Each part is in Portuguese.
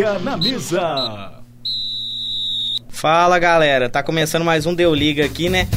Liga na mesa. Fala galera, tá começando mais um Deu Liga aqui, né?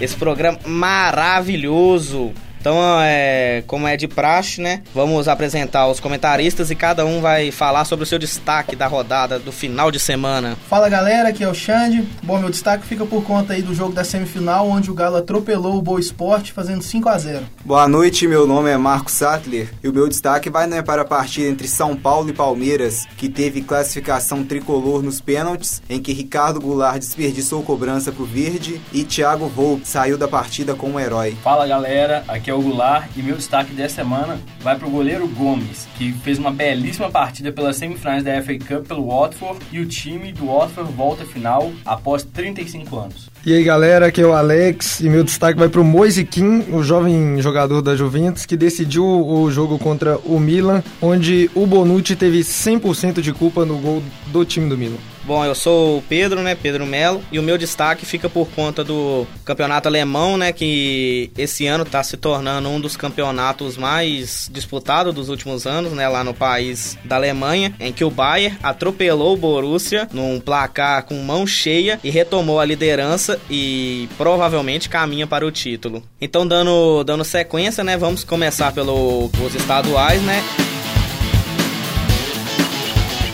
Esse programa maravilhoso então, é, como é de praxe, né? Vamos apresentar os comentaristas e cada um vai falar sobre o seu destaque da rodada do final de semana. Fala galera, aqui é o Xande. Bom, meu destaque fica por conta aí do jogo da semifinal, onde o Galo atropelou o Boa Esporte, fazendo 5 a 0 Boa noite, meu nome é Marco Sattler e o meu destaque vai né, para a partida entre São Paulo e Palmeiras, que teve classificação tricolor nos pênaltis, em que Ricardo Goulart desperdiçou cobrança pro Verde e Thiago Volpe saiu da partida como herói. Fala galera, aqui é o Goulart, e meu destaque dessa semana vai para o goleiro Gomes, que fez uma belíssima partida pelas semifinais da FA Cup pelo Watford, e o time do Watford volta à final após 35 anos. E aí galera, aqui é o Alex e meu destaque vai para o Moise Kim, o jovem jogador da Juventus que decidiu o jogo contra o Milan, onde o Bonucci teve 100% de culpa no gol do time do Milan. Bom, eu sou o Pedro, né? Pedro Melo. E o meu destaque fica por conta do campeonato alemão, né? Que esse ano está se tornando um dos campeonatos mais disputados dos últimos anos, né? Lá no país da Alemanha, em que o Bayern atropelou o Borussia num placar com mão cheia e retomou a liderança e provavelmente caminha para o título. Então, dando, dando sequência, né? Vamos começar pelos estaduais, né?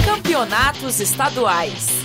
Campeonatos estaduais.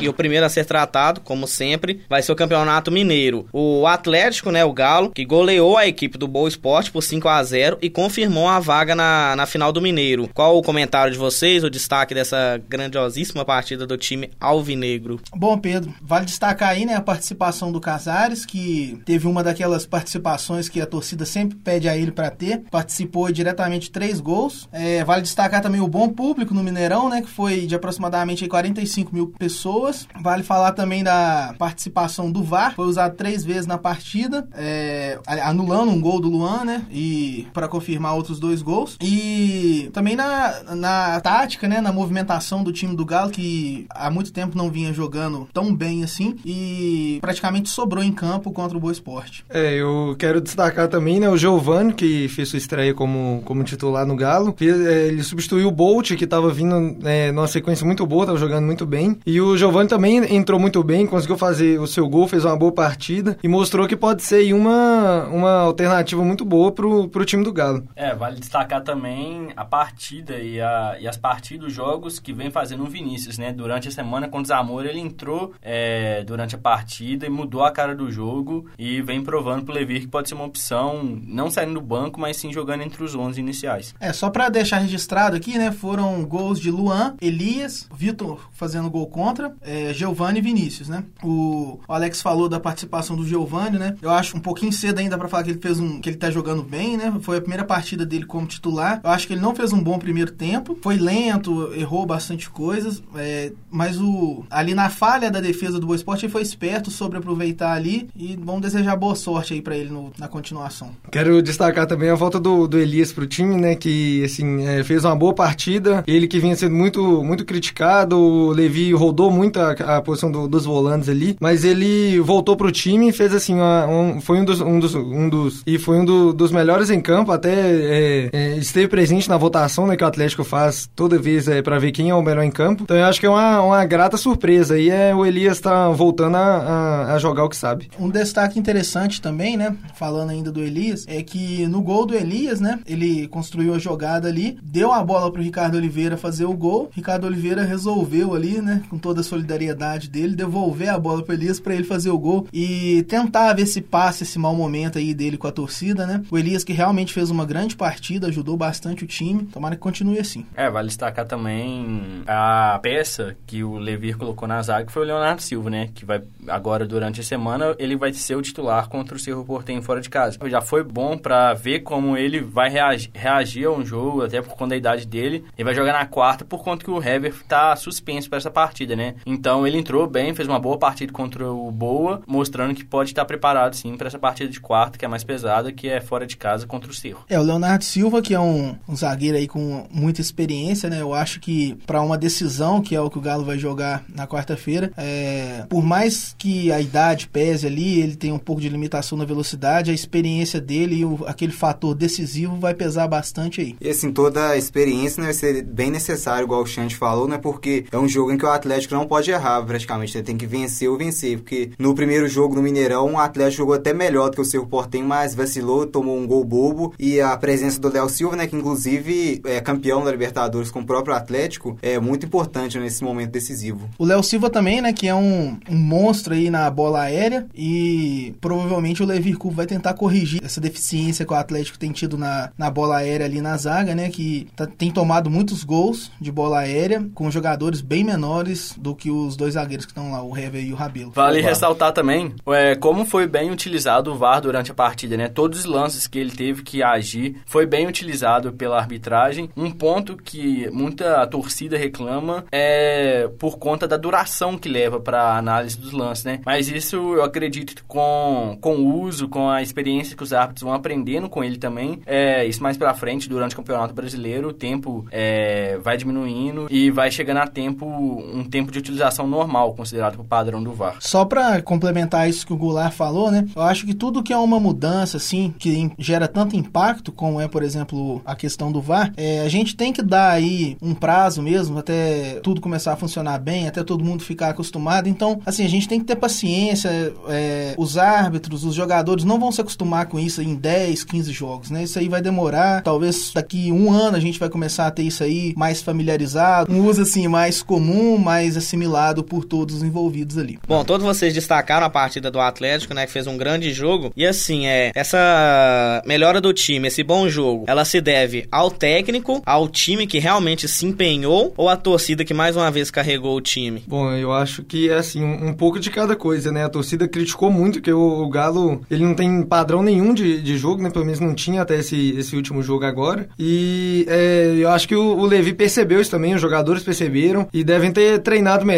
E o primeiro a ser tratado, como sempre, vai ser o Campeonato Mineiro. O Atlético, né, o Galo, que goleou a equipe do Boa Esporte por 5 a 0 e confirmou a vaga na, na final do Mineiro. Qual o comentário de vocês, o destaque dessa grandiosíssima partida do time alvinegro? Bom, Pedro, vale destacar aí, né, a participação do Casares, que teve uma daquelas participações que a torcida sempre pede a ele para ter. Participou diretamente três gols. É, vale destacar também o bom público no Mineirão, né, que foi de aproximadamente 45 mil pessoas pessoas. Vale falar também da participação do VAR, foi usado três vezes na partida, é, anulando um gol do Luan, né? E para confirmar outros dois gols. E também na, na tática, né? Na movimentação do time do Galo, que há muito tempo não vinha jogando tão bem assim. E praticamente sobrou em campo contra o Boa Esporte. É, eu quero destacar também, né? O Giovanni, que fez sua estreia como, como titular no Galo. É, ele substituiu o Bolt, que estava vindo é, numa sequência muito boa, estava jogando muito bem. E o Giovanni Giovanni também entrou muito bem, conseguiu fazer o seu gol, fez uma boa partida e mostrou que pode ser uma, uma alternativa muito boa pro, pro time do Galo. É, vale destacar também a partida e, a, e as partidas, os jogos que vem fazendo o Vinícius, né? Durante a semana com o Zamora, ele entrou é, durante a partida e mudou a cara do jogo e vem provando pro Levir que pode ser uma opção, não saindo do banco, mas sim jogando entre os 11 iniciais. É, só para deixar registrado aqui, né? Foram gols de Luan, Elias, Vitor fazendo gol contra, é, Giovanni e Vinícius, né? O, o Alex falou da participação do Giovanni, né? Eu acho um pouquinho cedo ainda para falar que ele fez um que ele tá jogando bem, né? Foi a primeira partida dele como titular. Eu acho que ele não fez um bom primeiro tempo, foi lento, errou bastante coisas, é, mas o ali na falha da defesa do Boa Esporte ele foi esperto sobre aproveitar ali e vamos desejar boa sorte aí para ele no, na continuação. Quero destacar também a volta do, do Elias pro time, né? Que assim é, fez uma boa partida. Ele que vinha sendo muito muito criticado, o Levi rodou muito muito a, a posição do, dos volantes ali, mas ele voltou pro time e fez assim, uma, um, foi um dos, um dos, um dos e foi um do, dos melhores em campo, até é, é, esteve presente na votação né, que o Atlético faz toda vez é, para ver quem é o melhor em campo. Então eu acho que é uma, uma grata surpresa e é o Elias tá voltando a, a, a jogar o que sabe. Um destaque interessante também, né, falando ainda do Elias, é que no gol do Elias, né, ele construiu a jogada ali, deu a bola pro Ricardo Oliveira fazer o gol, Ricardo Oliveira resolveu ali, né, com toda a solidariedade solidariedade dele, devolver a bola para Elias para ele fazer o gol e tentar ver se passa esse mau momento aí dele com a torcida, né? O Elias que realmente fez uma grande partida, ajudou bastante o time. Tomara que continue assim. É, vale destacar também a peça que o Levir colocou na zaga, que foi o Leonardo Silva, né? Que vai agora durante a semana ele vai ser o titular contra o Cerro Porteño fora de casa. Já foi bom para ver como ele vai reagir, reagir a um jogo, até por conta da idade dele. Ele vai jogar na quarta por conta que o Hever tá suspenso para essa partida, né? Então ele entrou bem, fez uma boa partida contra o Boa, mostrando que pode estar preparado sim para essa partida de quarta, que é mais pesada, que é fora de casa contra o Cerro. É, o Leonardo Silva, que é um, um zagueiro aí com muita experiência, né? Eu acho que para uma decisão, que é o que o Galo vai jogar na quarta-feira, é, por mais que a idade pese ali, ele tem um pouco de limitação na velocidade, a experiência dele e o, aquele fator decisivo vai pesar bastante aí. E assim, toda a experiência né, vai ser bem necessário, igual o Xande falou, né? Porque é um jogo em que o Atlético não pode errar praticamente, ele tem que vencer ou vencer, porque no primeiro jogo no Mineirão, o Atlético jogou até melhor do que o Cerro Portem, mas vacilou, tomou um gol bobo, e a presença do Léo Silva, né, que inclusive é campeão da Libertadores com o próprio Atlético, é muito importante nesse momento decisivo. O Léo Silva também, né, que é um, um monstro aí na bola aérea, e provavelmente o Levi Coupe vai tentar corrigir essa deficiência que o Atlético tem tido na, na bola aérea ali na zaga, né, que tá, tem tomado muitos gols de bola aérea, com jogadores bem menores do que os dois zagueiros que estão lá, o Hever e o Rabelo. Vale ressaltar também é, como foi bem utilizado o VAR durante a partida, né? Todos os lances que ele teve que agir foi bem utilizado pela arbitragem. Um ponto que muita torcida reclama é por conta da duração que leva para análise dos lances, né? Mas isso eu acredito que com, com o uso, com a experiência que os árbitros vão aprendendo com ele também, é, isso mais para frente, durante o Campeonato Brasileiro, o tempo é, vai diminuindo e vai chegando a tempo, um tempo de utilização normal, considerado o padrão do VAR. Só para complementar isso que o Goulart falou, né? Eu acho que tudo que é uma mudança, assim, que gera tanto impacto, como é, por exemplo, a questão do VAR, é, a gente tem que dar aí um prazo mesmo até tudo começar a funcionar bem, até todo mundo ficar acostumado. Então, assim, a gente tem que ter paciência. É, os árbitros, os jogadores não vão se acostumar com isso em 10, 15 jogos, né? Isso aí vai demorar. Talvez daqui um ano a gente vai começar a ter isso aí mais familiarizado, um uso assim mais comum, mais assimilado por todos os envolvidos ali. Bom, todos vocês destacaram a partida do Atlético, né, que fez um grande jogo. E assim, é essa melhora do time, esse bom jogo, ela se deve ao técnico, ao time que realmente se empenhou ou à torcida que mais uma vez carregou o time? Bom, eu acho que é assim, um, um pouco de cada coisa, né? A torcida criticou muito que o, o Galo, ele não tem padrão nenhum de, de jogo, né? Pelo menos não tinha até esse, esse último jogo agora. E é, eu acho que o, o Levi percebeu isso também, os jogadores perceberam e devem ter treinado melhor,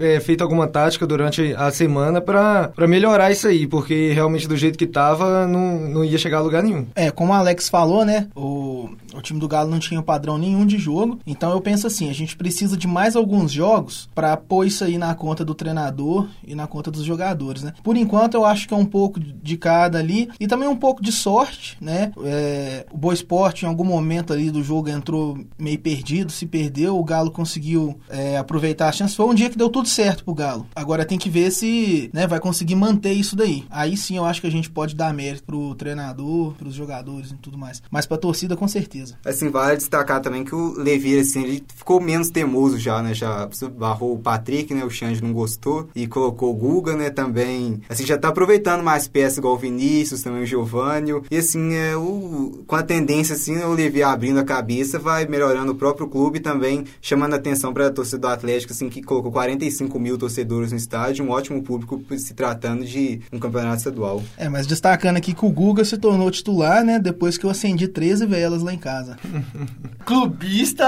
é, feito alguma tática durante a semana para melhorar isso aí, porque realmente do jeito que tava, não, não ia chegar a lugar nenhum. É, como o Alex falou, né? O, o time do Galo não tinha padrão nenhum de jogo. Então eu penso assim, a gente precisa de mais alguns jogos para pôr isso aí na conta do treinador e na conta dos jogadores, né? Por enquanto eu acho que é um pouco de cada ali e também um pouco de sorte, né? É, o Boa Esporte em algum momento ali do jogo entrou meio perdido, se perdeu, o Galo conseguiu é, aproveitar a chance. Foi um dia que deu tudo certo pro Galo. Agora tem que ver se né, vai conseguir manter isso daí. Aí sim eu acho que a gente pode dar mérito pro treinador, pros jogadores e tudo mais. Mas pra torcida, com certeza. Assim, vale destacar também que o Levi, assim, ele ficou menos teimoso já, né? Já barrou o Patrick, né? O Xande não gostou. E colocou o Guga, né? Também. Assim, já tá aproveitando mais peças, igual o Vinícius, também o Giovânio. E assim, é, o, com a tendência, assim, o Levi abrindo a cabeça, vai melhorando o próprio clube também, chamando a atenção para a torcida do Atlético, assim, que colocou 45 mil torcedores no estádio, um ótimo público se tratando de um campeonato estadual. É, mas destacando aqui que o Guga se tornou titular, né? Depois que eu acendi 13 velas lá em casa. Clubista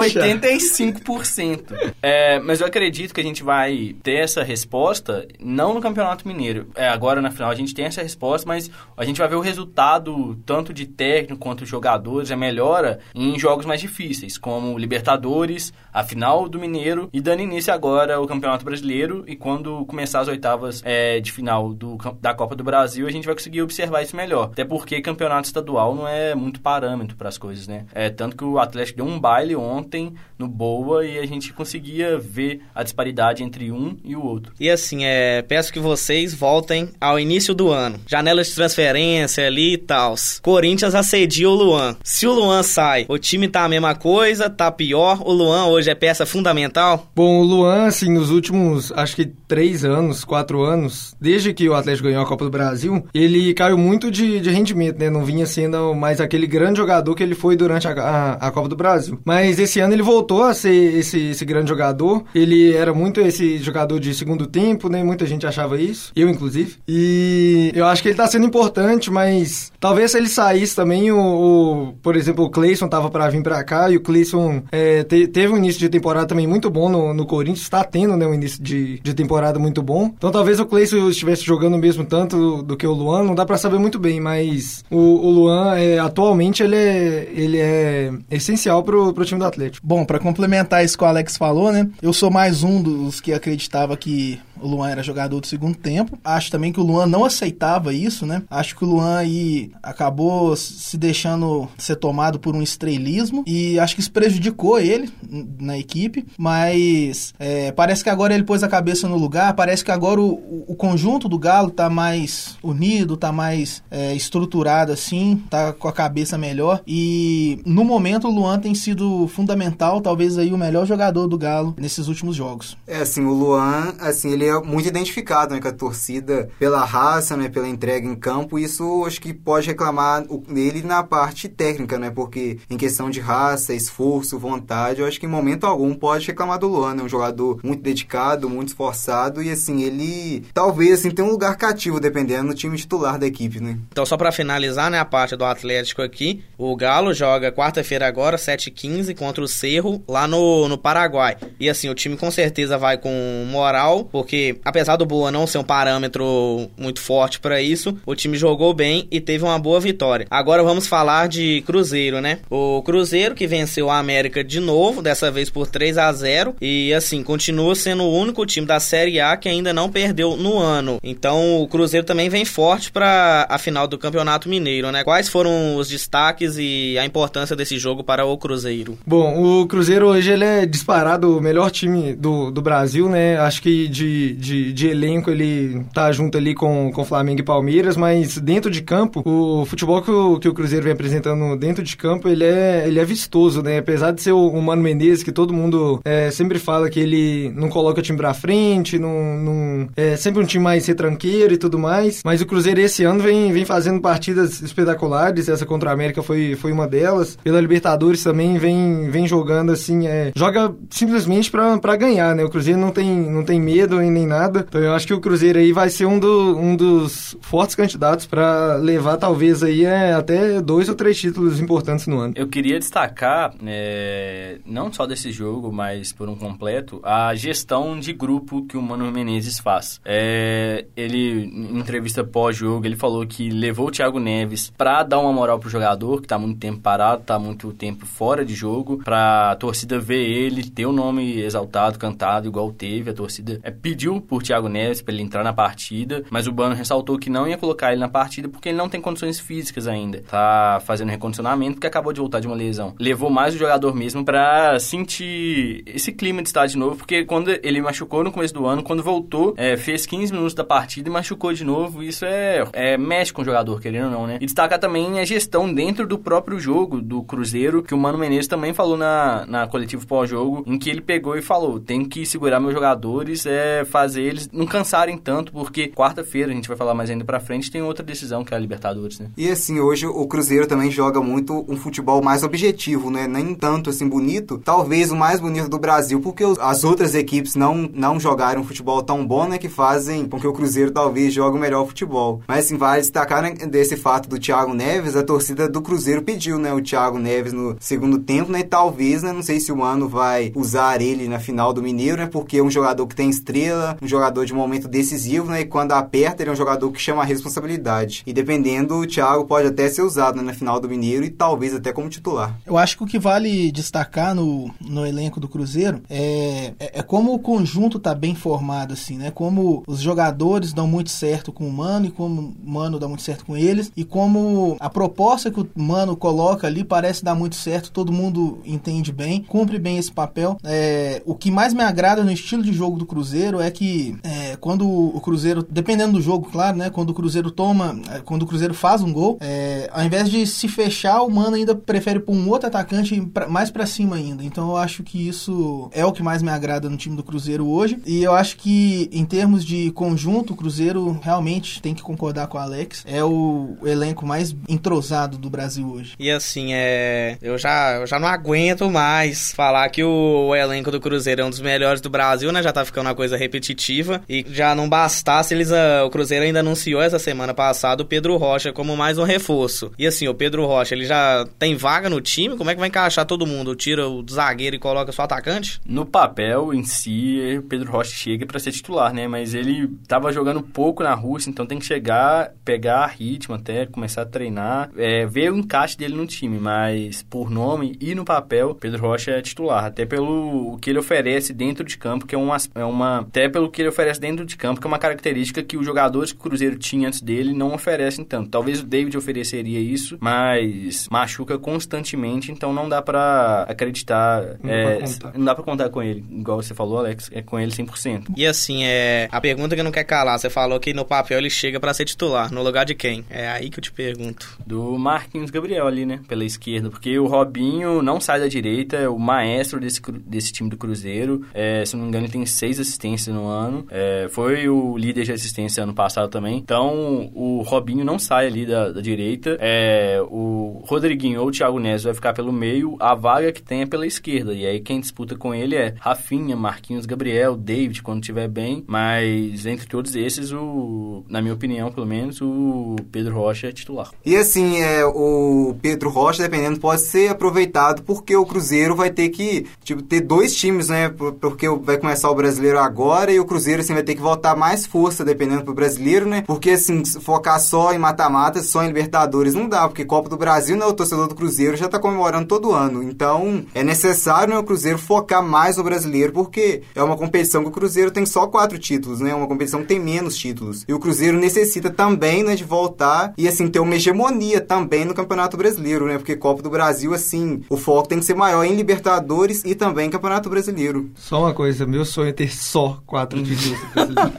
Deixa. 85%. É, mas eu acredito que a gente vai ter essa resposta não no Campeonato Mineiro. É, agora na final a gente tem essa resposta, mas a gente vai ver o resultado tanto de técnico quanto jogadores, a melhora em jogos mais difíceis, como Libertadores, a final do Mineiro e dando início agora ao Campeonato Brasileiro e quando começar as oitavas é, de final do, da Copa do Brasil, a gente vai conseguir observar isso melhor. Até porque campeonato estadual não é muito parâmetro para as coisas, né? É tanto que o Atlético deu um baile ontem no Boa e a gente conseguia ver a disparidade entre um e o outro. E assim, é, peço que vocês voltem ao início do ano. Janela de transferência ali e tal. Corinthians assedia o Luan. Se o Luan sai, o time tá a mesma coisa, tá pior. O Luan hoje é peça fundamental? Bom, o Luan, assim, nos últimos, acho que três anos, quatro anos, desde que o Atlético ganhou a Copa do Brasil, ele caiu muito de, de rendimento, né? Não vinha sendo mais aquele grande jogador que ele foi durante a, a, a, Copa do Brasil. Mas esse ano ele voltou a ser esse, esse grande jogador. Ele era muito esse jogador de segundo tempo, né? Muita gente achava isso, eu inclusive. E eu acho que ele tá sendo importante, mas talvez se ele saísse também, o, o por exemplo, o Cleison tava para vir para cá e o Cleison é, te, teve um início de temporada também muito bom no, no Corinthians, está tendo né, um início de, de temporada muito bom. Então talvez o Cleison estivesse jogando mesmo tanto do que o Luan, não dá para saber muito bem, mas o, o Luan é, atualmente ele é, ele é essencial pro, pro time do Atlético. Bom, para complementar isso que o Alex falou, né? Eu sou mais um dos que acreditava que o Luan era jogador do segundo tempo. Acho também que o Luan não aceitava isso, né? Acho que o Luan aí acabou se deixando ser tomado por um estrelismo e acho que isso prejudicou ele na equipe, mas é, parece que agora ele pôs a cabeça no lugar, parece que agora o, o conjunto do Galo tá mais unido, tá mais é, estruturado assim, tá com a cabeça melhor e no momento o Luan tem sido fundamental, talvez aí o melhor jogador do Galo nesses últimos jogos. É assim, o Luan, assim, ele é muito identificado né, com a torcida pela raça, né, pela entrega em campo. Isso acho que pode reclamar nele na parte técnica, né? Porque em questão de raça, esforço, vontade, eu acho que em momento algum pode reclamar do Luan, né? Um jogador muito dedicado, muito esforçado e assim, ele talvez assim tenha um lugar cativo dependendo do time titular da equipe, né? Então, só para finalizar, né, a parte do Atlético aqui, o Galo joga quarta-feira agora, 7h15, contra o Cerro, lá no, no Paraguai. E assim, o time com certeza vai com moral, porque apesar do Boa não ser um parâmetro muito forte para isso, o time jogou bem e teve uma boa vitória. Agora vamos falar de Cruzeiro, né? O Cruzeiro que venceu a América de novo, dessa vez por 3 a 0 e assim, continua sendo o único time da Série A que ainda não perdeu no ano. Então, o Cruzeiro também vem forte para a final do Campeonato Mineiro, né? Quais foram os destaques e a importância desse jogo para o Cruzeiro? Bom, o Cruzeiro hoje ele é disparado o melhor time do, do Brasil, né? Acho que de de, de, elenco ele tá junto ali com, com Flamengo e Palmeiras, mas dentro de campo, o futebol que o, que o Cruzeiro vem apresentando dentro de campo, ele é, ele é vistoso, né? Apesar de ser o, o Mano Menezes, que todo mundo é, sempre fala que ele não coloca o time pra frente, não, não, é sempre um time mais retranqueiro e tudo mais, mas o Cruzeiro esse ano vem, vem fazendo partidas espetaculares, essa contra a América foi, foi uma delas, pela Libertadores também vem, vem jogando assim, é, joga simplesmente pra, pra ganhar, né? O Cruzeiro não tem, não tem medo nem nem nada. Então eu acho que o Cruzeiro aí vai ser um, do, um dos fortes candidatos para levar talvez aí é, até dois ou três títulos importantes no ano. Eu queria destacar, é, não só desse jogo, mas por um completo, a gestão de grupo que o Mano Menezes faz. É, ele, em entrevista pós-jogo, ele falou que levou o Thiago Neves para dar uma moral pro jogador, que tá muito tempo parado, tá muito tempo fora de jogo, pra torcida ver ele, ter o nome exaltado, cantado, igual teve. A torcida é, pediu pediu por Thiago Neves para ele entrar na partida, mas o Bano ressaltou que não ia colocar ele na partida porque ele não tem condições físicas ainda. Tá fazendo recondicionamento porque acabou de voltar de uma lesão. Levou mais o jogador mesmo para sentir esse clima de estar de novo, porque quando ele machucou no começo do ano, quando voltou, é, fez 15 minutos da partida e machucou de novo. Isso é, é mexe com o jogador, querendo ou não, né? E destacar também a gestão dentro do próprio jogo do Cruzeiro, que o Mano Menezes também falou na, na coletiva pós-jogo, em que ele pegou e falou: tem que segurar meus jogadores, é, fazer eles não cansarem tanto, porque quarta-feira, a gente vai falar mais ainda pra frente, tem outra decisão que é a Libertadores, né? E assim, hoje o Cruzeiro também joga muito um futebol mais objetivo, né? Nem tanto assim bonito, talvez o mais bonito do Brasil, porque as outras equipes não, não jogaram futebol tão bom, né? Que fazem com que o Cruzeiro talvez jogue o melhor futebol. Mas assim, vale destacar né, desse fato do Thiago Neves, a torcida do Cruzeiro pediu, né? O Thiago Neves no segundo tempo, né? E talvez, né? Não sei se o Mano vai usar ele na final do Mineiro, né? Porque é um jogador que tem estrela, um jogador de momento decisivo, né? E quando aperta, ele é um jogador que chama a responsabilidade. E dependendo, o Thiago pode até ser usado né, na final do Mineiro e talvez até como titular. Eu acho que o que vale destacar no, no elenco do Cruzeiro é, é, é como o conjunto tá bem formado, assim, né? Como os jogadores dão muito certo com o Mano e como o Mano dá muito certo com eles e como a proposta que o Mano coloca ali parece dar muito certo, todo mundo entende bem, cumpre bem esse papel. É, o que mais me agrada no estilo de jogo do Cruzeiro é que é, quando o Cruzeiro, dependendo do jogo, claro, né? Quando o Cruzeiro toma, é, quando o Cruzeiro faz um gol, é, ao invés de se fechar, o Mano ainda prefere pôr um outro atacante pra, mais para cima ainda. Então eu acho que isso é o que mais me agrada no time do Cruzeiro hoje. E eu acho que em termos de conjunto, o Cruzeiro realmente tem que concordar com o Alex. É o elenco mais entrosado do Brasil hoje. E assim, é. Eu já, eu já não aguento mais falar que o, elenco do Cruzeiro é um dos melhores do Brasil, né? Já tá ficando uma coisa repetitiva. E já não bastasse, eles. Uh, o Cruzeiro ainda anunciou essa semana passada o Pedro Rocha como mais um reforço. E assim, o Pedro Rocha, ele já tem vaga no time? Como é que vai encaixar todo mundo? Tira o zagueiro e coloca só atacante? No papel em si, o Pedro Rocha chega para ser titular, né? Mas ele tava jogando pouco na Rússia, então tem que chegar, pegar ritmo até, começar a treinar, é, ver o encaixe dele no time. Mas por nome e no papel, Pedro Rocha é titular. Até pelo que ele oferece dentro de campo, que é uma, é uma. Até pelo que ele oferece dentro de campo, que é uma característica que os jogadores que o Cruzeiro tinha antes dele não oferecem tanto. Talvez o David ofereceria isso, mas machuca constantemente, então não dá para acreditar. Não, é, não dá pra contar com ele. Igual você falou, Alex, é com ele 100%. E assim, é a pergunta que não quer calar, você falou que no papel ele chega para ser titular, no lugar de quem? É aí que eu te pergunto. Do Marquinhos Gabriel ali, né? Pela esquerda, porque o Robinho não sai da direita, é o maestro desse, desse time do Cruzeiro. É, se não me engano, ele tem seis assistências no ano. É, foi o líder de assistência ano passado também. Então, o Robinho não sai ali da, da direita. É, o Rodriguinho ou o Thiago Neves vai ficar pelo meio, a vaga que tem é pela esquerda. E aí quem disputa com ele é Rafinha, Marquinhos Gabriel, David, quando estiver bem. Mas entre todos esses, o, na minha opinião, pelo menos, o Pedro Rocha é titular. E assim, é, o Pedro Rocha, dependendo, pode ser aproveitado porque o Cruzeiro vai ter que tipo, ter dois times, né? Porque vai começar o brasileiro agora e o Cruzeiro assim, vai ter que voltar mais força, dependendo pro brasileiro, né? Porque assim, focar só em mata-mata, só em Libertadores não dá, porque Copa do Brasil, né? O torcedor do Cruzeiro já tá comemorando todo ano. Então, é necessário né, o Cruzeiro focar mais no brasileiro, porque é uma competição que o Cruzeiro tem só quatro títulos, né? É uma competição que tem menos títulos. E o Cruzeiro necessita também, né, de voltar e assim ter uma hegemonia também no Campeonato Brasileiro, né? Porque Copa do Brasil, assim, o foco tem que ser maior em Libertadores e também Campeonato Brasileiro. Só uma coisa, meu sonho é ter só quatro títulos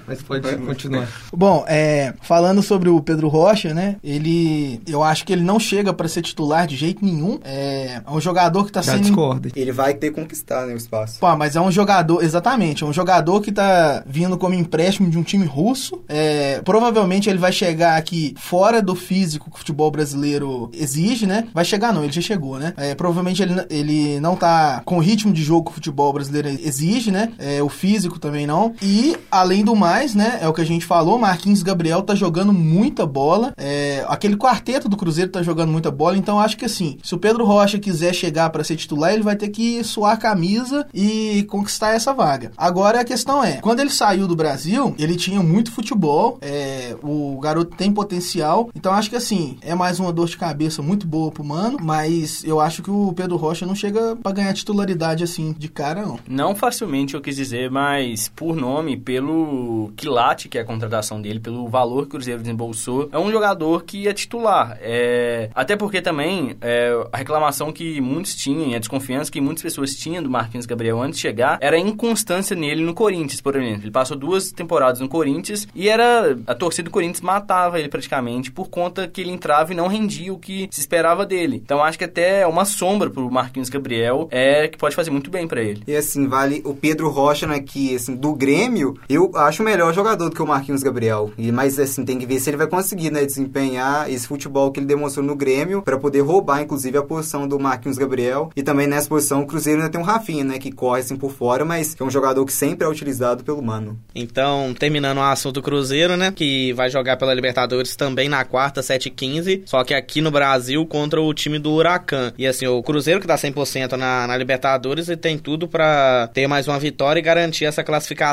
mas pode continuar. Bom, é, falando sobre o Pedro Rocha, né? Ele, eu acho que ele não chega para ser titular de jeito nenhum. É, é um jogador que tá Já sendo. Discorda. Ele vai ter que conquistar né, o espaço. Pô, mas é um jogador, exatamente, é um jogador que tá vindo como empréstimo de um time russo. É, provavelmente ele vai chegar aqui fora do físico que o futebol brasileiro exige, né? Vai chegar não, ele já chegou, né? É, provavelmente ele, ele não tá com o ritmo de jogo que o futebol brasileiro exige, né? É, o físico também não. E, além do mais, né? É o que a gente falou, Marquinhos Gabriel tá jogando muita bola. É, aquele quarteto do Cruzeiro tá jogando muita bola, então acho que assim, se o Pedro Rocha quiser chegar para ser titular, ele vai ter que suar a camisa e conquistar essa vaga. Agora a questão é, quando ele saiu do Brasil, ele tinha muito futebol, é, o garoto tem potencial, então acho que assim, é mais uma dor de cabeça muito boa pro mano, mas eu acho que o Pedro Rocha não chega para ganhar titularidade assim de cara, não. Não facilmente eu quis dizer, mas por nome, pelo quilate que é a contratação dele, pelo valor que o Cruzeiro desembolsou, é um jogador que é titular. É... Até porque também é... a reclamação que muitos tinham, a desconfiança que muitas pessoas tinham do Marquinhos Gabriel antes de chegar, era a inconstância nele no Corinthians, por exemplo. Ele passou duas temporadas no Corinthians e era a torcida do Corinthians matava ele praticamente por conta que ele entrava e não rendia o que se esperava dele. Então acho que até é uma sombra pro Marquinhos Gabriel é que pode fazer muito bem para ele. E assim, vale o Pedro Rocha, né, que assim, do Grêmio, eu acho melhor jogador do que o Marquinhos Gabriel. E mas assim, tem que ver se ele vai conseguir, né, desempenhar esse futebol que ele demonstrou no Grêmio para poder roubar inclusive a posição do Marquinhos Gabriel. E também nessa posição o Cruzeiro ainda tem um Rafinha, né, que corre assim por fora, mas é um jogador que sempre é utilizado pelo Mano. Então, terminando o assunto do Cruzeiro, né, que vai jogar pela Libertadores também na quarta, 7 15 só que aqui no Brasil contra o time do Huracan. E assim, o Cruzeiro que tá 100% na, na Libertadores e tem tudo para ter mais uma vitória e garantir essa classificação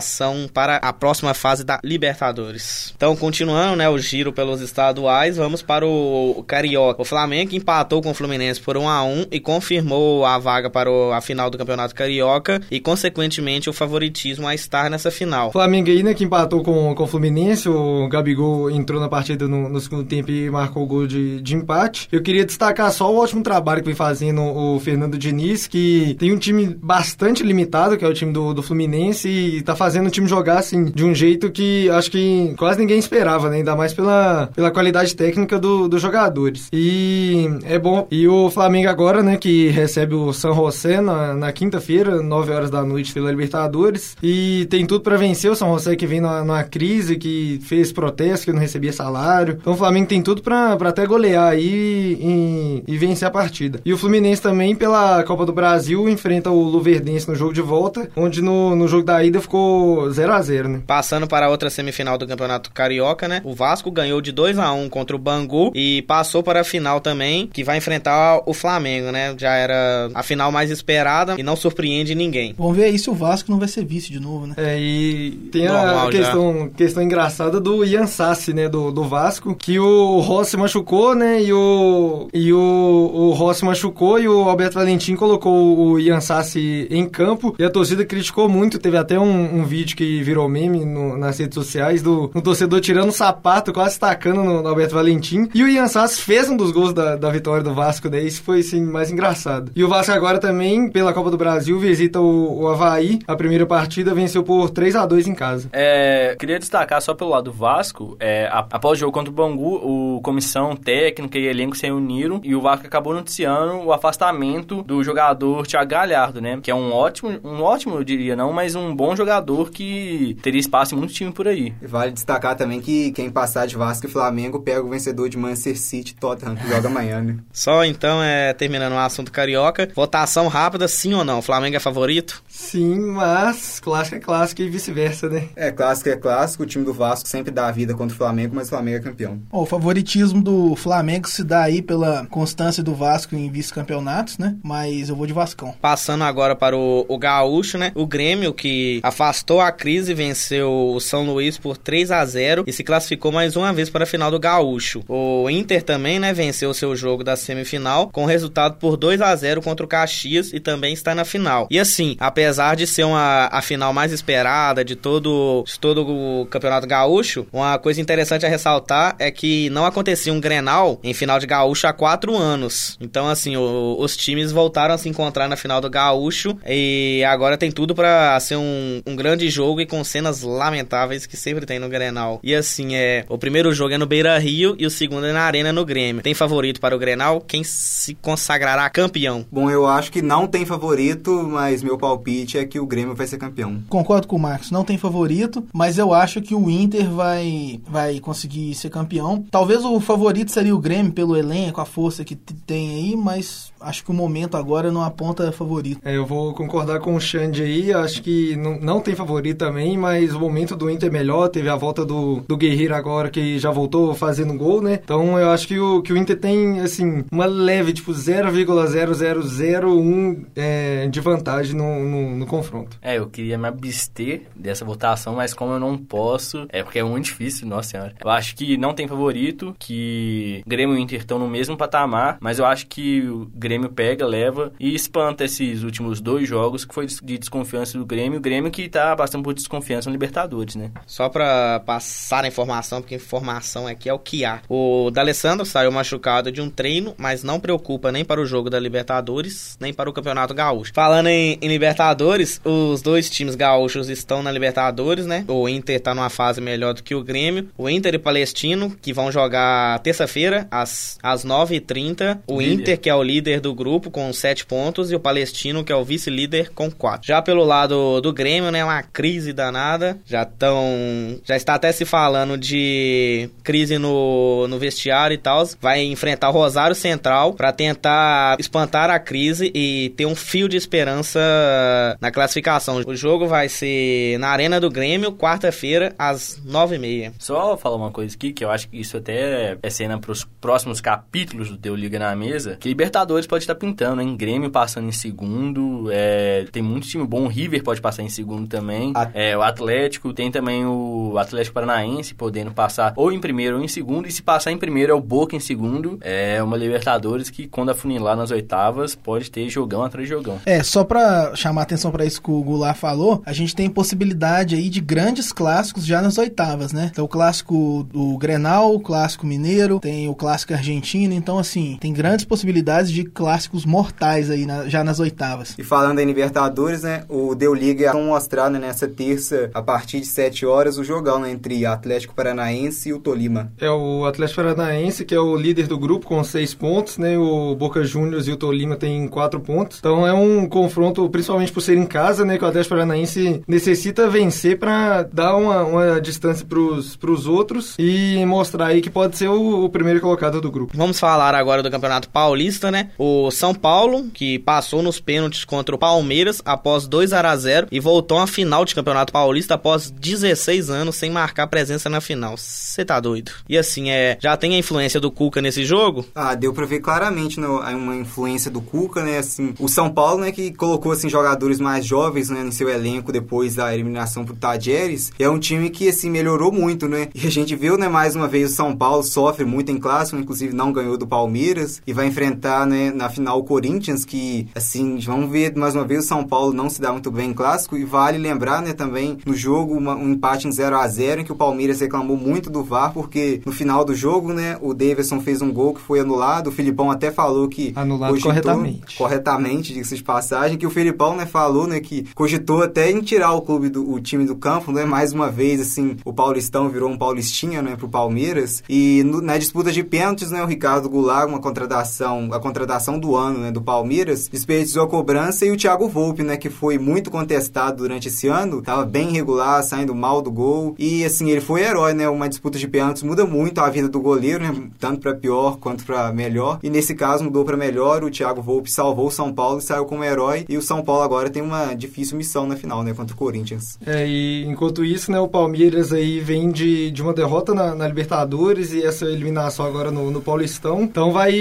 para a próxima fase da Libertadores. Então, continuando, né, o giro pelos estaduais, vamos para o Carioca. O Flamengo empatou com o Fluminense por 1 a 1 e confirmou a vaga para a final do Campeonato Carioca e consequentemente o favoritismo a estar nessa final. Flamengo aí, né, que empatou com, com o Fluminense, o Gabigol entrou na partida no, no segundo tempo e marcou o gol de, de empate. Eu queria destacar só o ótimo trabalho que vem fazendo o Fernando Diniz, que tem um time bastante limitado, que é o time do, do Fluminense, e tá fazendo o time jogar, assim, de um jeito que acho que quase ninguém esperava, né? Ainda mais pela, pela qualidade técnica do, dos jogadores. E é bom. E o Flamengo agora, né, que recebe o San José na, na quinta-feira, 9 horas da noite pela Libertadores, e tem tudo para vencer o São José que vem numa, numa, crise, que fez protesto, que não recebia salário. Então o Flamengo tem tudo para até golear aí e, e, vencer a partida. E o Fluminense também, pela Copa do Brasil, enfrenta o Luverdense no jogo de volta, onde no, no jogo da ida ficou 0 a 0 né? Passando para a outra semifinal do Campeonato Carioca, né? O Vasco ganhou de 2 a 1 contra o Bangu e passou para a final também, que vai enfrentar o Flamengo, né? Já era a final mais esperada e não surpreende ninguém. Vamos ver aí se o Vasco não vai ser vice de novo, né? É, e tem Normal, a questão, questão engraçada do Ian Sassi, né? Do, do Vasco, que o Rossi machucou, né? E o, e o, o Rossi machucou e o Alberto Valentim colocou o Ian Sassi em campo e a torcida criticou muito. Teve até um, um vídeo que virou meme no, nas redes sociais do um torcedor tirando o sapato, quase tacando no, no Alberto Valentim. E o Ian Sassi fez um dos gols da, da vitória do Vasco, daí isso foi assim, mais engraçado. E o Vasco agora também, pela Copa do Brasil, visita o, o Havaí. A primeira partida venceu por 3 a 2 em casa. É, queria destacar só pelo lado do Vasco, é, após o jogo contra o Bangu, o comissão técnica e elenco se reuniram e o Vasco acabou noticiando o afastamento do jogador Thiago Galhardo, né? Que é um ótimo, um ótimo, eu diria não, mas um bom jogador que teria espaço em muito time por aí. E vale destacar também que quem passar de Vasco e Flamengo pega o vencedor de Manchester City Tottenham, que joga amanhã, né? Só então, é, terminando o assunto carioca, votação rápida, sim ou não? Flamengo é favorito? Sim, mas clássico é clássico e vice-versa, né? É, clássico é clássico. O time do Vasco sempre dá a vida contra o Flamengo, mas o Flamengo é campeão. o favoritismo do Flamengo se dá aí pela constância do Vasco em vice-campeonatos, né? Mas eu vou de Vascão. Passando agora para o, o Gaúcho, né? O Grêmio, que afastou a crise, venceu o São Luís por 3 a 0 e se classificou mais uma vez para a final do Gaúcho. O Inter também, né? Venceu o seu jogo da semifinal com resultado por 2 a 0 contra o Caxias e também está na final. E assim, apesar de ser uma a final mais esperada de todo, de todo o Campeonato Gaúcho, uma coisa interessante a ressaltar é que não acontecia um Grenal em final de Gaúcho há quatro anos. Então, assim, o, os times voltaram a se encontrar na final do Gaúcho e agora tem tudo para ser um, um grande jogo e com cenas lamentáveis que sempre tem no Grenal. E assim, é o primeiro jogo é no Beira Rio e o segundo é na Arena no Grêmio. Tem favorito para o Grenal? Quem se consagrará campeão? Bom, eu acho que não tem favorito, mas meu palpite é que o Grêmio vai ser campeão. Concordo com o Marcos, não tem favorito, mas eu acho que o Inter vai, vai conseguir ser campeão. Talvez o favorito seria o Grêmio pelo elenco, a força que tem aí, mas acho que o momento agora não aponta favorito. É, eu vou concordar com o Xande aí, acho que não, não tem favorito também, mas o momento do Inter é melhor, teve a volta do, do Guerreiro agora que já voltou fazendo gol, né? Então eu acho que o, que o Inter tem, assim, uma leve, tipo 0,0001 é, de vantagem no, no, no confronto. É, eu queria me abster dessa votação, mas como eu não posso, é porque é muito difícil, nossa senhora. Eu acho que não tem favorito, que Grêmio e Inter estão no mesmo patamar, mas eu acho que o Grêmio pega, leva e espanta esses últimos dois jogos que foi de desconfiança do Grêmio. O Grêmio que tá bastante por desconfiança no Libertadores, né? Só pra passar a informação, porque informação aqui é o que há. O D'Alessandro saiu machucado de um treino, mas não preocupa nem para o jogo da Libertadores, nem para o Campeonato Gaúcho. Falando em, em Libertadores, os dois times gaúchos estão na Libertadores, né? O Inter tá numa fase melhor do que o Grêmio. O Inter e Palestino, que vão jogar terça-feira, às, às 9h30. O líder. Inter, que é o líder do grupo, com 7 pontos, e o Palestino, que é o vice-líder, com 4. Já pelo lado do Grêmio, né? Uma crise danada. Já estão. Já está até se falando de crise no, no vestiário e tal. Vai enfrentar o Rosário Central para tentar espantar a crise e ter um fio de esperança na classificação. O jogo vai ser na Arena do Grêmio, quarta-feira, às nove e meia. Só falar uma coisa aqui, que eu acho que isso até é cena para os próximos capítulos do Teu Liga na Mesa, que Libertadores pode estar pintando, hein? Grêmio passando em segundo, é, tem muito time bom, o River pode passar em segundo também, a... é, o Atlético, tem também o Atlético Paranaense podendo passar ou em primeiro ou em segundo, e se passar em primeiro é o Boca em segundo, é uma Libertadores que quando afunilar nas oitavas pode ter jogão atrás de jogão. É, só para chamar atenção para isso que o Goulart falou, a gente tem possibilidade aí de grandes clássicos já nas oitavas, né? Então o clássico do Grenal, o clássico mineiro, tem o clássico argentino, então assim, tem grandes possibilidades de clássicos mortais aí na, já nas oitavas. E falando em Libertadores, né? O Deu Liga vão mostrar né, nessa terça, a partir de 7 horas, o jogão né, entre Atlético Paranaense e o Tolima. É o Atlético Paranaense, que é o líder do grupo, com 6 pontos, né? O Boca Juniors e o Tolima têm 4 pontos. Então é um confronto, principalmente por ser em casa, né? Que o Atlético Paranaense necessita vencer para dar uma, uma distância para os outros e mostrar aí que pode ser o, o primeiro colocado do grupo. Vamos falar agora do Campeonato Paulista, né? O São Paulo, que passou nos pênaltis contra o Palmeiras após 2 a 0 e voltou à final de Campeonato Paulista após 16 anos sem marcar presença na final. Você tá doido? E assim, é, já tem a influência do Cuca nesse jogo? Ah, deu pra ver claramente né, uma influência do Cuca, né? Assim, o São Paulo, né, que colocou assim jogadores mais jovens, né, no seu elenco depois da eliminação pro Tajeres, é um time que assim melhorou muito, né? E a gente viu, né, mais uma vez o São Paulo sofre muito em clássico, inclusive não ganhou do Palmeiras e vai enfrentar, né, na final o Corinthians que assim, vamos ver mais uma vez o São Paulo não se dá muito bem em clássico e vale lembrar, né, também no jogo uma, um empate em 0 a 0 em que o Palmeiras reclamou muito do VAR porque no final do jogo, né, o Davidson fez um gol que foi anulado, o Filipão até falou que anulado cogitou, corretamente. Corretamente, diga-se de passagem, que o Filipão, né, falou, né, que cogitou até em tirar o clube do o time do campo, né, mais uma vez assim, o Paulistão virou um Paulistinha, né, pro Palmeiras e no, na disputa de pênaltis, né, o Ricardo Goulart, uma contratação, a contratação do ano, né, do Palmeiras, desperdiçou a cobrança e o Thiago Volpe, né, que foi muito contestado durante esse ano, tava bem regular, saindo mal do gol. E assim, ele foi herói, né, uma disputa de pênaltis muda muito a vida do goleiro, né, tanto para pior quanto para melhor. E nesse caso mudou para melhor, o Thiago Volpe salvou o São Paulo e saiu como herói. E o São Paulo agora tem uma difícil missão na final, né, contra o Corinthians. É, e enquanto isso, né, o Palmeiras aí vem de, de uma derrota na, na Libertadores e essa eliminação agora no, no Paulistão. Então vai,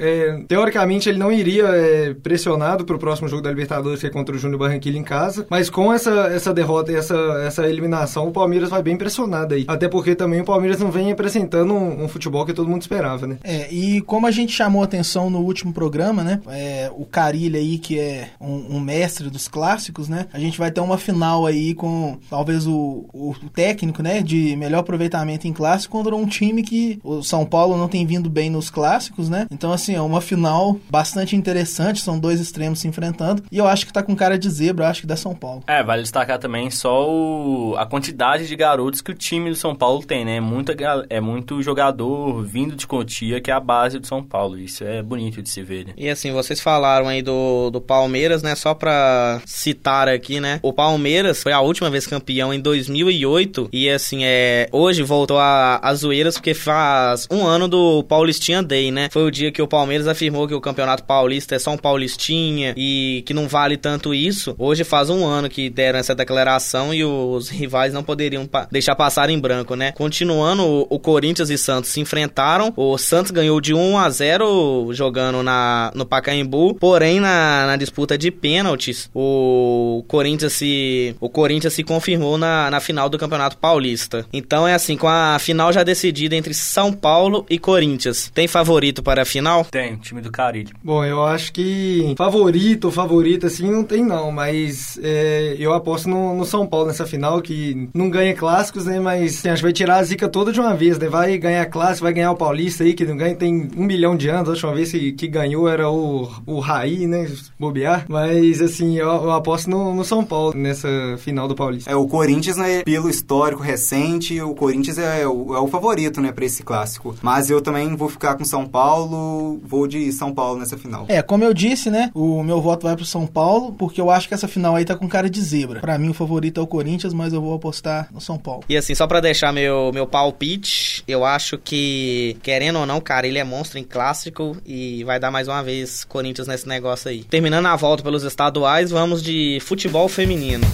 é, teoricamente ele não iria é, pressionado para o próximo jogo da Libertadores, que é contra o Júnior Barranquilla em casa, mas com essa, essa derrota e essa, essa eliminação, o Palmeiras vai bem pressionado aí. Até porque também o Palmeiras não vem apresentando um, um futebol que todo mundo esperava, né? É, e como a gente chamou atenção no último programa, né, é, o Carilha aí, que é um, um, mestre dos clássicos, né, a gente vai ter uma final aí com talvez o, o técnico, né, de melhor aproveitamento em clássico contra um time que o São Paulo não tem vindo bem nos clássicos, né, então assim, é uma final bastante interessante, são dois extremos se enfrentando, e eu acho que tá com cara de zebra, acho que dá São Paulo. É, vale destacar também só o, a quantidade de garotos que o time do São Paulo tem, né, muita, é muito jogador vindo de Cotia, que é a base do São Paulo, isso é bonito de se ver, né? E assim, vocês falaram aí do, do Palmeiras, né, só pra citar aqui, né, o Palmeiras foi a última vez campeão em 2008, e assim, é, hoje voltou a, zoeiras porque faz um ano do Paulistinha Day, né, foi o dia que o Palmeiras afirmou que o Campeonato Paulista é só um Paulistinha e que não vale tanto isso. Hoje faz um ano que deram essa declaração e os rivais não poderiam pa deixar passar em branco, né? Continuando, o, o, Corinthians e Santos se enfrentaram. O Santos ganhou de 1 a 0 jogando na, no Pacaembu. Porém, na, na disputa de pênaltis, o Corinthians se o Corinthians se confirmou na, na final do Campeonato Paulista. Então é assim, com a final já decidida entre São Paulo e Corinthians. Tem favorito para a final? Tem, time do Carilho. Bom, eu acho que favorito, favorito assim não tem não, mas é, eu aposto no, no, São Paulo nessa final que não ganha clássicos, né? Mas assim, acho que vai tirar a zica toda de uma vez, né? Vai ganhar clássico, vai ganhar o Paulista aí, que não ganha tem um milhão de anos. A última vez que, que ganhou era o, o Raí, né? Bobear. Mas assim, eu, eu aposto no, no, São Paulo nessa final do Paulista. É, o Corinthians, né? Pelo histórico recente, o Corinthians é o, é o favorito, né? Pra esse clássico. Mas eu também vou ficar com São Paulo, vou de São Paulo nessa final. É, como eu disse, né? O meu voto vai pro São Paulo, porque eu acho que essa final aí tá com cara de zebra. Para mim o favorito é o Corinthians, mas eu vou apostar no São Paulo. E assim, só para deixar meu meu palpite, eu acho que querendo ou não, cara, ele é monstro em clássico e vai dar mais uma vez Corinthians nesse negócio aí. Terminando a volta pelos estaduais, vamos de futebol feminino.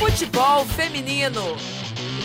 Futebol feminino.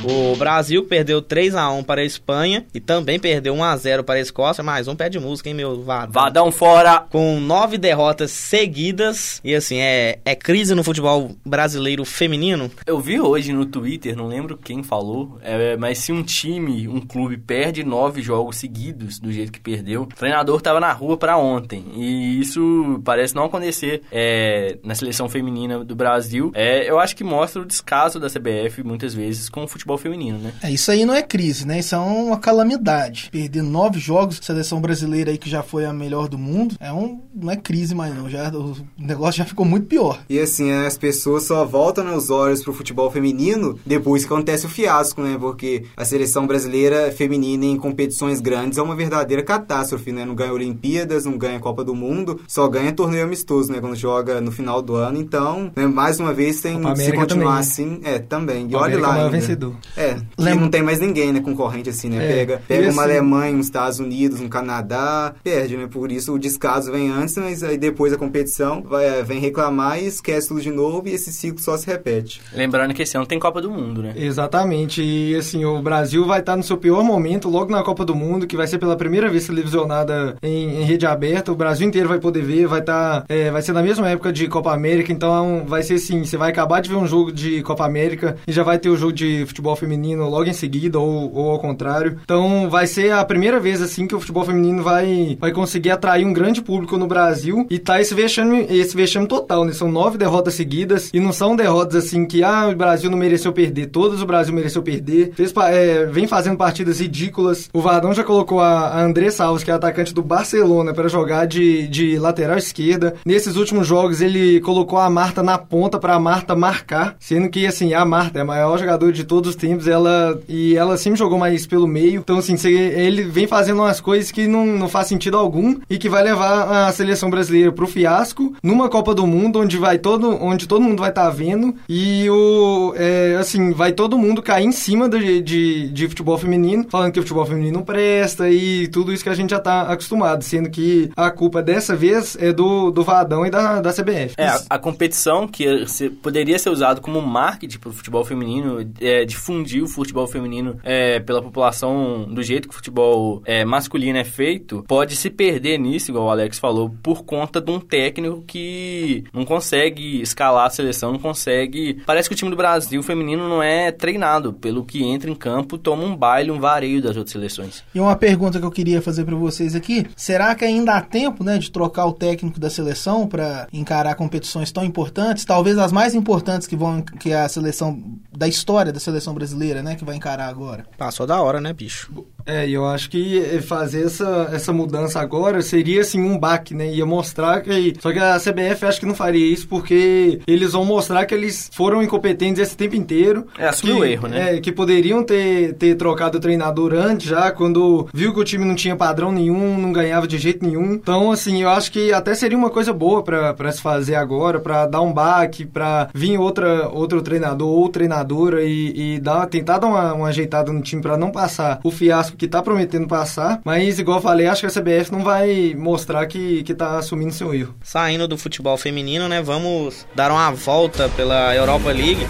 O Brasil perdeu 3 a 1 para a Espanha e também perdeu 1 a 0 para a Escócia. Mais um pé de música, hein, meu Vadão? Vadão fora! Com nove derrotas seguidas. E assim, é, é crise no futebol brasileiro feminino? Eu vi hoje no Twitter, não lembro quem falou, é, mas se um time, um clube perde nove jogos seguidos do jeito que perdeu, o treinador estava na rua para ontem. E isso parece não acontecer é, na seleção feminina do Brasil. É, eu acho que mostra o descaso da CBF muitas vezes com o futebol futebol feminino, né? É, isso aí não é crise, né? Isso é uma calamidade. Perder nove jogos, seleção brasileira aí que já foi a melhor do mundo, é um, não é crise mais não. Já, o negócio já ficou muito pior. E assim, as pessoas só voltam os olhos pro futebol feminino depois que acontece o fiasco, né? Porque a seleção brasileira feminina em competições grandes é uma verdadeira catástrofe, né? Não ganha Olimpíadas, não ganha Copa do Mundo, só ganha torneio amistoso, né? Quando joga no final do ano. Então, né, mais uma vez, tem se continuar também, né? assim, é, também. E olha lá. É vencedor. É, Lembra... não tem mais ninguém, né, concorrente assim, né? É, pega pega uma assim... Alemanha, uns Estados Unidos, um Canadá, perde, né? Por isso o descaso vem antes, mas aí depois a competição vai, é, vem reclamar e esquece tudo de novo e esse ciclo só se repete. Lembrando que esse ano tem Copa do Mundo, né? Exatamente. E assim, o Brasil vai estar no seu pior momento logo na Copa do Mundo, que vai ser pela primeira vez televisionada em, em rede aberta. O Brasil inteiro vai poder ver, vai estar. É, vai ser na mesma época de Copa América, então vai ser assim, você vai acabar de ver um jogo de Copa América e já vai ter o jogo de futebol feminino logo em seguida, ou, ou ao contrário. Então vai ser a primeira vez assim que o futebol feminino vai, vai conseguir atrair um grande público no Brasil e tá esse vexame, esse vexame total, né? São nove derrotas seguidas e não são derrotas assim que ah, o Brasil não mereceu perder, todas o Brasil mereceu perder. Fez, é, vem fazendo partidas ridículas. O Vadão já colocou a, a Alves, que é atacante do Barcelona, para jogar de, de lateral esquerda. Nesses últimos jogos ele colocou a Marta na ponta para a Marta marcar, sendo que assim, a Marta é a maior jogadora de todos os tempos, ela e ela sempre jogou mais pelo meio. Então assim, ele vem fazendo umas coisas que não, não faz sentido algum e que vai levar a seleção brasileira pro fiasco numa Copa do Mundo onde vai todo onde todo mundo vai estar tá vendo e o é, assim, vai todo mundo cair em cima de, de, de, futebol feminino, falando que o futebol feminino não presta e tudo isso que a gente já tá acostumado, sendo que a culpa dessa vez é do, do Vadão e da, da CBF. É, a, a competição que poderia ser usado como marketing para o futebol feminino, é, difundir o futebol feminino é, pela população do jeito que o futebol é, masculino é feito, pode se perder nisso, igual o Alex falou, por conta de um técnico que não consegue escalar a seleção, não consegue. Parece que o time do Brasil feminino não é treinado, pelo que entra em campo, toma um baile, um vareio das outras seleções. E uma pergunta que eu queria fazer para vocês aqui: será que ainda há tempo, né, de trocar o técnico da seleção para encarar competições tão importantes, talvez as mais importantes que vão que a seleção da história da seleção brasileira, né, que vai encarar agora? Passou da hora, né, bicho? É, eu acho que fazer essa, essa mudança agora seria assim um baque, né? Ia mostrar que. Só que a CBF acho que não faria isso porque eles vão mostrar que eles foram incompetentes esse tempo inteiro. É, assumiu o erro, né? É, que poderiam ter, ter trocado o treinador antes já, quando viu que o time não tinha padrão nenhum, não ganhava de jeito nenhum. Então, assim, eu acho que até seria uma coisa boa para se fazer agora, para dar um baque, para vir outra, outro treinador ou treinadora e, e dar, tentar dar uma, uma ajeitada no time para não passar o fiasco que tá prometendo passar, mas igual eu falei, acho que a CBF não vai mostrar que, que tá assumindo seu erro. Saindo do futebol feminino, né, vamos dar uma volta pela Europa League.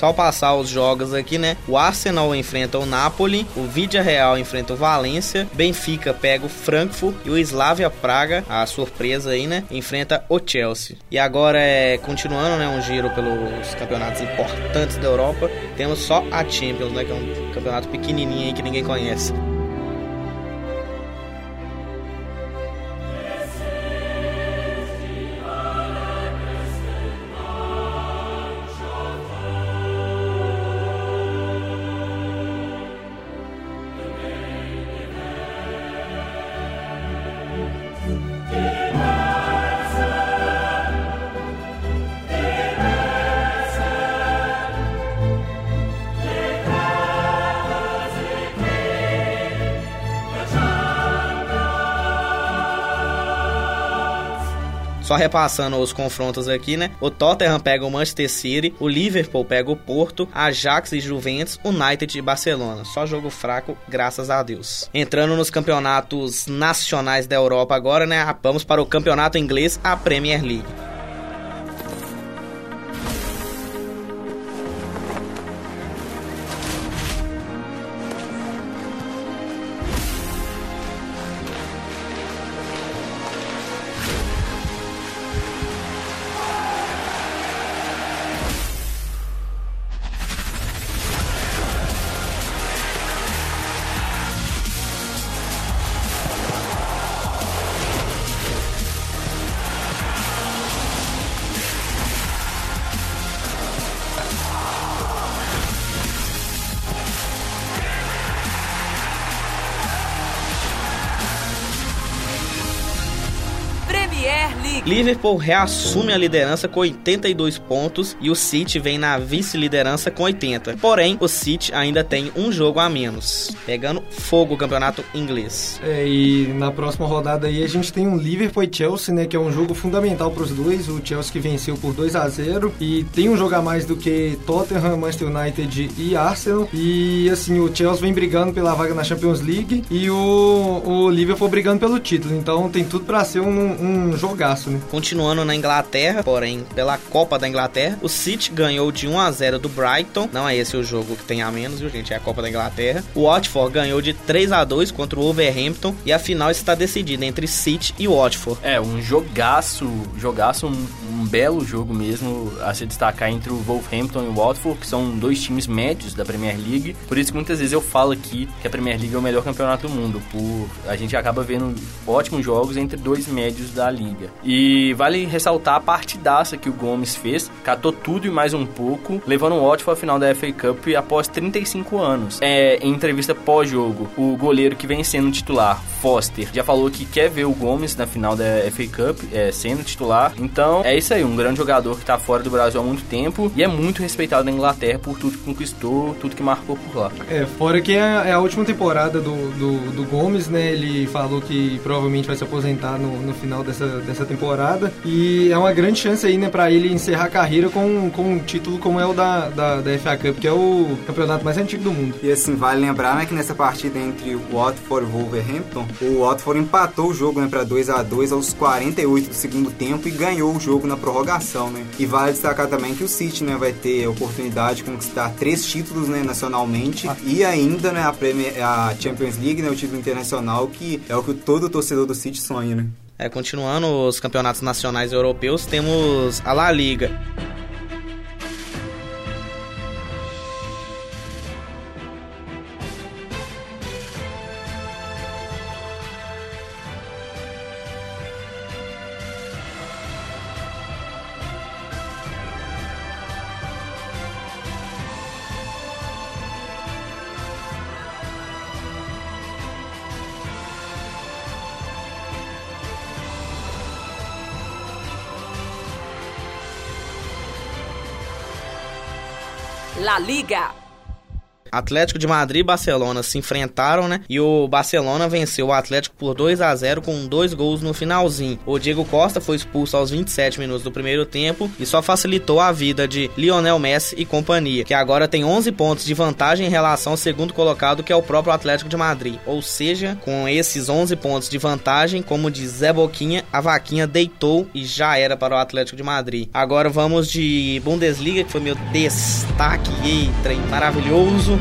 Só passar os jogos aqui, né? O Arsenal enfrenta o Napoli, o Vidia Real enfrenta o Valência, Benfica pega o Frankfurt e o Slavia Praga, a surpresa aí, né? Enfrenta o Chelsea. E agora é continuando, né, um giro pelos campeonatos importantes da Europa. Temos só a Champions, né, que é um campeonato pequenininho aí que ninguém conhece. Só repassando os confrontos aqui, né? O Tottenham pega o Manchester City, o Liverpool pega o Porto, Ajax e Juventus, United e Barcelona. Só jogo fraco, graças a Deus. Entrando nos campeonatos nacionais da Europa agora, né? Vamos para o campeonato inglês, a Premier League. Liverpool reassume a liderança com 82 pontos e o City vem na vice-liderança com 80. Porém, o City ainda tem um jogo a menos, pegando fogo o campeonato inglês. É, e na próxima rodada aí a gente tem um Liverpool e Chelsea, né, que é um jogo fundamental para os dois. O Chelsea que venceu por 2 a 0 e tem um jogo a mais do que Tottenham, Manchester United e Arsenal. E assim, o Chelsea vem brigando pela vaga na Champions League e o, o Liverpool brigando pelo título. Então tem tudo para ser um, um jogaço, né? Continuando na Inglaterra, porém pela Copa da Inglaterra, o City ganhou de 1 a 0 do Brighton. Não é esse o jogo que tem a menos, viu, gente? É a Copa da Inglaterra. O Watford ganhou de 3 a 2 contra o Wolverhampton e a final está decidida entre City e Watford. É, um jogaço, jogaço, um, um belo jogo mesmo a se destacar entre o Wolverhampton e o Watford, que são dois times médios da Premier League. Por isso que muitas vezes eu falo aqui que a Premier League é o melhor campeonato do mundo. Por a gente acaba vendo ótimos jogos entre dois médios da liga. E vale ressaltar a partidaça que o Gomes fez, catou tudo e mais um pouco, levando o Watford à final da FA Cup após 35 anos. É, em entrevista pós-jogo, o goleiro que vem sendo titular, Foster, já falou que quer ver o Gomes na final da FA Cup é, sendo titular. Então é isso aí, um grande jogador que está fora do Brasil há muito tempo e é muito respeitado na Inglaterra por tudo que conquistou, tudo que marcou por lá. É, fora que é, é a última temporada do, do, do, Gomes, né? Ele falou que provavelmente vai se aposentar no, no final dessa, dessa temporada e é uma grande chance aí, né, para ele encerrar a carreira com, com um título como é o da, da, da FA Cup, que é o campeonato mais antigo do mundo. E assim, vale lembrar, né, que nessa partida entre o Watford e o Wolverhampton, o Watford empatou o jogo, né, para 2 a 2 aos 48 do segundo tempo e ganhou o jogo na prorrogação, né? E vale destacar também que o City, né, vai ter a oportunidade de conquistar três títulos, né, nacionalmente ah. e ainda, né, a, Premier, a Champions League, né, o título internacional, que é o que todo torcedor do City sonha, né? É, continuando os campeonatos nacionais europeus, temos a La Liga. La Liga. Atlético de Madrid e Barcelona se enfrentaram, né? E o Barcelona venceu o Atlético por 2 a 0 com dois gols no finalzinho. O Diego Costa foi expulso aos 27 minutos do primeiro tempo e só facilitou a vida de Lionel Messi e companhia, que agora tem 11 pontos de vantagem em relação ao segundo colocado, que é o próprio Atlético de Madrid. Ou seja, com esses 11 pontos de vantagem, como diz Zé Boquinha, a vaquinha deitou e já era para o Atlético de Madrid. Agora vamos de Bundesliga, que foi meu destaque. Eita, maravilhoso.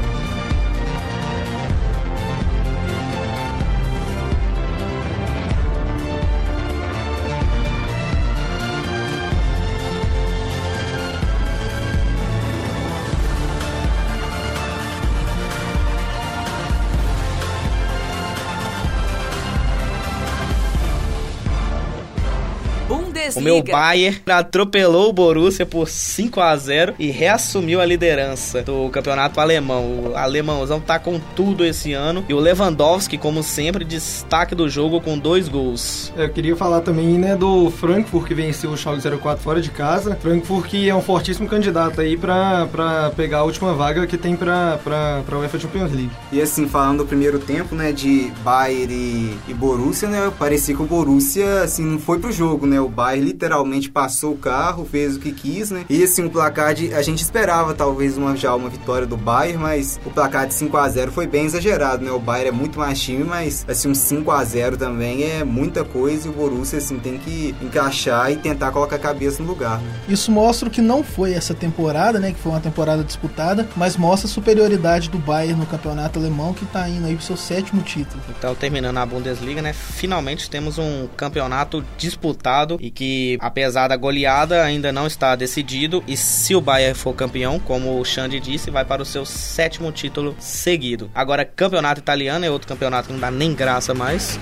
O meu Bayern atropelou o Borussia por 5 a 0 e reassumiu a liderança do campeonato alemão. O alemãozão tá com tudo esse ano. E o Lewandowski, como sempre, destaque do jogo com dois gols. Eu queria falar também, né, do Frankfurt que venceu o Schalke 04 fora de casa. Frankfurt que é um fortíssimo candidato aí pra, pra pegar a última vaga que tem pra, pra, pra UEFA Champions League. E assim, falando do primeiro tempo, né, de Bayern e, e Borussia, né, parecia que o Borussia, assim, não foi pro jogo, né, o Bayern literalmente passou o carro, fez o que quis, né? E assim, o placar de. A gente esperava talvez uma, já uma vitória do Bayern, mas o placar de 5 a 0 foi bem exagerado, né? O Bayern é muito mais time, mas assim, um 5 a 0 também é muita coisa e o Borussia assim tem que encaixar e tentar colocar a cabeça no lugar. Né? Isso mostra que não foi essa temporada, né? Que foi uma temporada disputada, mas mostra a superioridade do Bayern no campeonato alemão que tá indo aí pro seu sétimo título. Então, terminando a Bundesliga, né? Finalmente temos um campeonato disputado e que apesar da goleada ainda não está decidido e se o Bayern for campeão, como o Xande disse, vai para o seu sétimo título seguido. Agora, campeonato italiano é outro campeonato que não dá nem graça mais.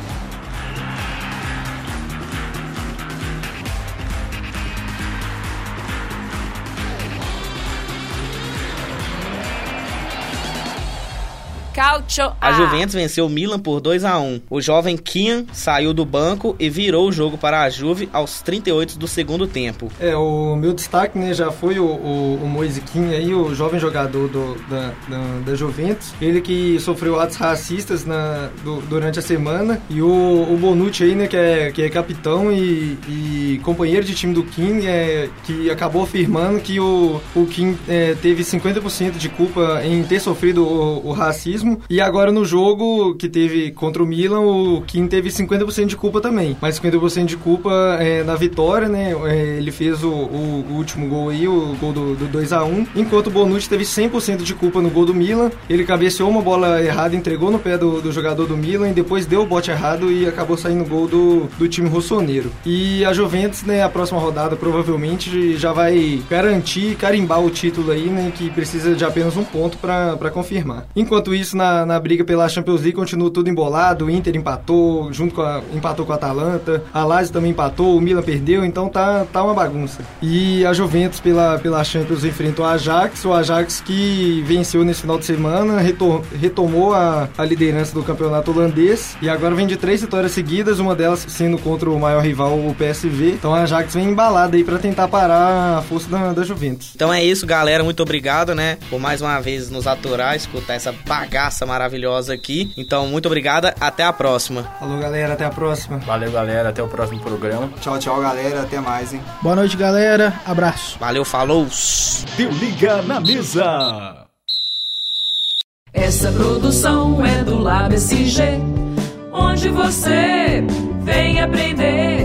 Calcio A Juventus venceu o Milan por 2 a 1 O jovem Kian saiu do banco e virou o jogo para a Juve aos 38 do segundo tempo. É, o meu destaque, né, já foi o, o, o Moise Kean aí, o jovem jogador do, da, da, da Juventus. Ele que sofreu atos racistas na, do, durante a semana. E o, o Bonucci aí, né, que é, que é capitão e, e companheiro de time do Kim, é, que acabou afirmando que o, o Kim é, teve 50% de culpa em ter sofrido o, o, racismo. E agora no jogo que teve contra o Milan, o Kim teve 50% de culpa também. Mas 50% de culpa é, na vitória, né? É, ele fez o, o, o, último gol aí, o gol do, do 2 a 1 enquanto o Bonucci teve 100% de culpa no gol do Milan. Ele cabeceou uma bola errada, entregou no pé do, do jogador do Milan e depois deu o bote errado e acabou saindo o gol do, do time rossoneiro. E a Juventus, né, a próxima rodada provavelmente já vai garantir, carimbar o título aí, né, que precisa de apenas um ponto para confirmar. Enquanto isso, na, na briga pela Champions League continua tudo embolado, o Inter empatou, junto com a, empatou com a Atalanta, a Lazio também empatou, o Milan perdeu, então tá, tá uma bagunça. E a Juventus pela, pela Champions enfrentou o Ajax, o Ajax que venceu nesse final de semana, retor, retomou a, a liderança do campeonato holandês e agora vem de três vitórias seguidas, uma delas sendo contra o maior rival, o PSV. Então a Ajax vem embalada aí para tentar parar a força da, da Juventus. Então é isso, galera. Muito obrigado, né? Por mais uma vez nos aturar, escutar essa bagaça maravilhosa aqui. Então, muito obrigada. Até a próxima. Falou, galera. Até a próxima. Valeu, galera. Até o próximo programa. Tchau, tchau, galera. Até mais, hein? Boa noite, galera. Abraço. Valeu, falou. Deu liga na mesa. Essa produção é do Lab SG, onde você vem aprender